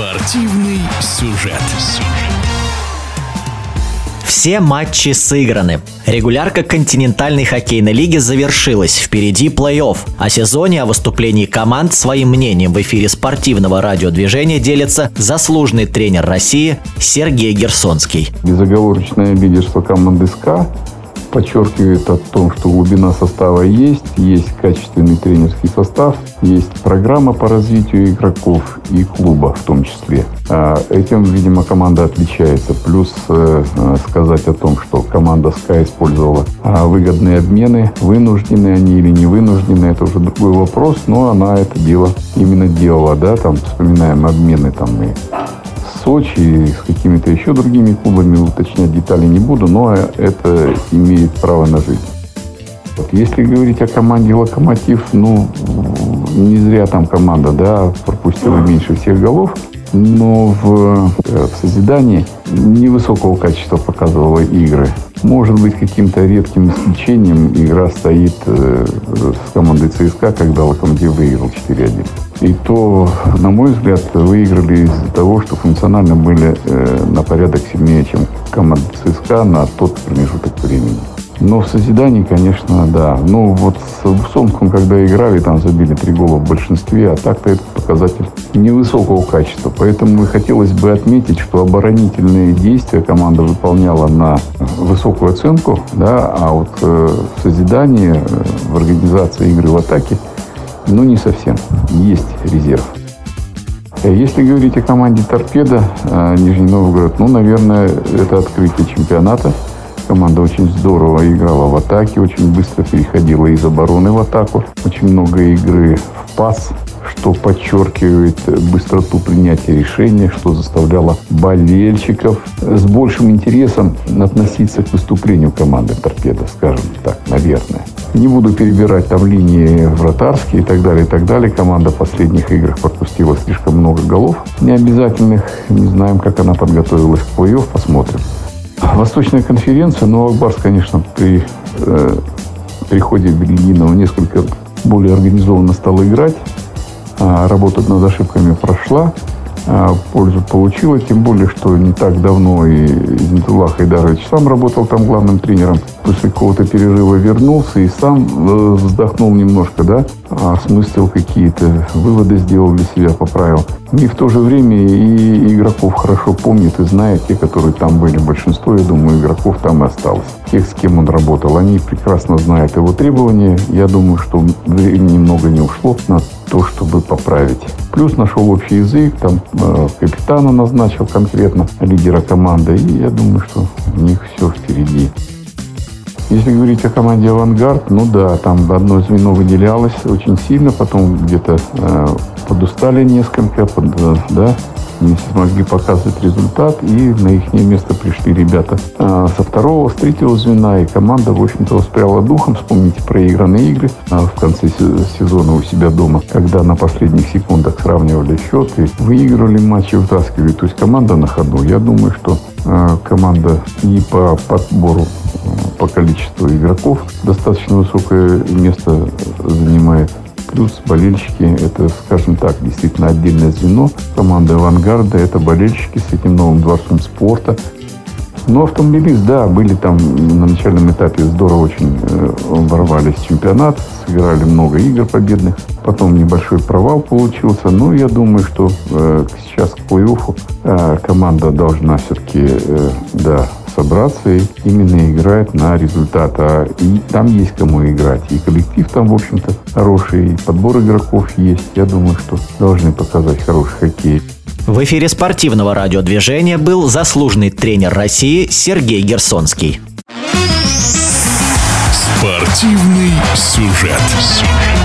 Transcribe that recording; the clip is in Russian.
Спортивный сюжет. Все матчи сыграны. Регулярка континентальной хоккейной лиги завершилась. Впереди плей-офф. О сезоне, о выступлении команд своим мнением в эфире спортивного радиодвижения делится заслуженный тренер России Сергей Герсонский. Безоговорочное лидерство команды СКА подчеркивает о том, что глубина состава есть, есть качественный тренерский состав, есть программа по развитию игроков и клуба в том числе. А этим, видимо, команда отличается. Плюс э, э, сказать о том, что команда Sky использовала а, выгодные обмены, вынуждены они или не вынуждены, это уже другой вопрос, но она это дело именно делала, да, там вспоминаем обмены там и Сочи, с какими-то еще другими клубами, уточнять детали не буду, но это имеет право на жизнь. Вот если говорить о команде «Локомотив», ну, не зря там команда, да, пропустила меньше всех голов, но в, э, в созидании невысокого качества показывала игры. Может быть, каким-то редким исключением игра стоит э, с командой ЦСКА, когда «Локомотив» выиграл 4-1. И то, на мой взгляд, выиграли из-за того, что функционально были э, на порядок сильнее, чем команда ЦСКА на тот промежуток времени. Но в созидании, конечно, да. Ну, вот с Сомском, когда играли, там забили три гола в большинстве, а так-то это показатель невысокого качества. Поэтому и хотелось бы отметить, что оборонительные действия команда выполняла на высокую оценку, да, а вот э, в созидании, э, в организации игры в атаке, ну, не совсем. Есть резерв. Э, если говорить о команде «Торпеда» э, Нижний Новгород, ну, наверное, это открытие чемпионата – Команда очень здорово играла в атаке, очень быстро переходила из обороны в атаку. Очень много игры в пас, что подчеркивает быстроту принятия решения, что заставляло болельщиков с большим интересом относиться к выступлению команды «Торпеда», скажем так, наверное. Не буду перебирать там линии вратарские и так далее, и так далее. Команда в последних играх пропустила слишком много голов необязательных. Не знаем, как она подготовилась к плей-офф, посмотрим. Восточная конференция, но Акбарс, конечно, при э, приходе Бельгинова несколько более организованно стал играть. А, работа над ошибками прошла. А, пользу получила, тем более, что не так давно и Зинтулла Хайдарович сам работал там главным тренером. После какого-то перерыва вернулся и сам э, вздохнул немножко, да, осмыслил какие-то выводы, сделал для себя, поправил. И в то же время и игроков хорошо помнит и знает, те, которые там были. Большинство, я думаю, игроков там и осталось. Тех, с кем он работал, они прекрасно знают его требования. Я думаю, что времени немного не ушло на то, чтобы поправить. Плюс нашел общий язык, там э, капитана назначил конкретно, лидера команды. И я думаю, что у них все впереди. Если говорить о команде «Авангард», ну да, там одно звено выделялось очень сильно, потом где-то э, подустали несколько, под, э, да, не смогли показывать результат, и на их место пришли ребята а, со второго, с третьего звена, и команда, в общем-то, воспряла духом. Вспомните проигранные игры а, в конце сезона у себя дома, когда на последних секундах сравнивали счет и выигрывали матчи, вытаскивали. То есть команда на ходу. Я думаю, что а, команда и по подбору по количеству игроков достаточно высокое место занимает Плюс болельщики – это, скажем так, действительно отдельное звено. Команда «Авангарда» – это болельщики с этим новым дворцом спорта. Но автомобилист, да, были там на начальном этапе здорово очень э, ворвались в чемпионат, сыграли много игр победных. Потом небольшой провал получился. Но я думаю, что э, сейчас к плей-оффу э, команда должна все-таки, э, да, собраться и именно играть на результат. А и там есть кому играть. И коллектив там, в общем-то, хороший, и подбор игроков есть. Я думаю, что должны показать хороший хоккей. В эфире спортивного радиодвижения был заслуженный тренер России Сергей Герсонский. Спортивный сюжет.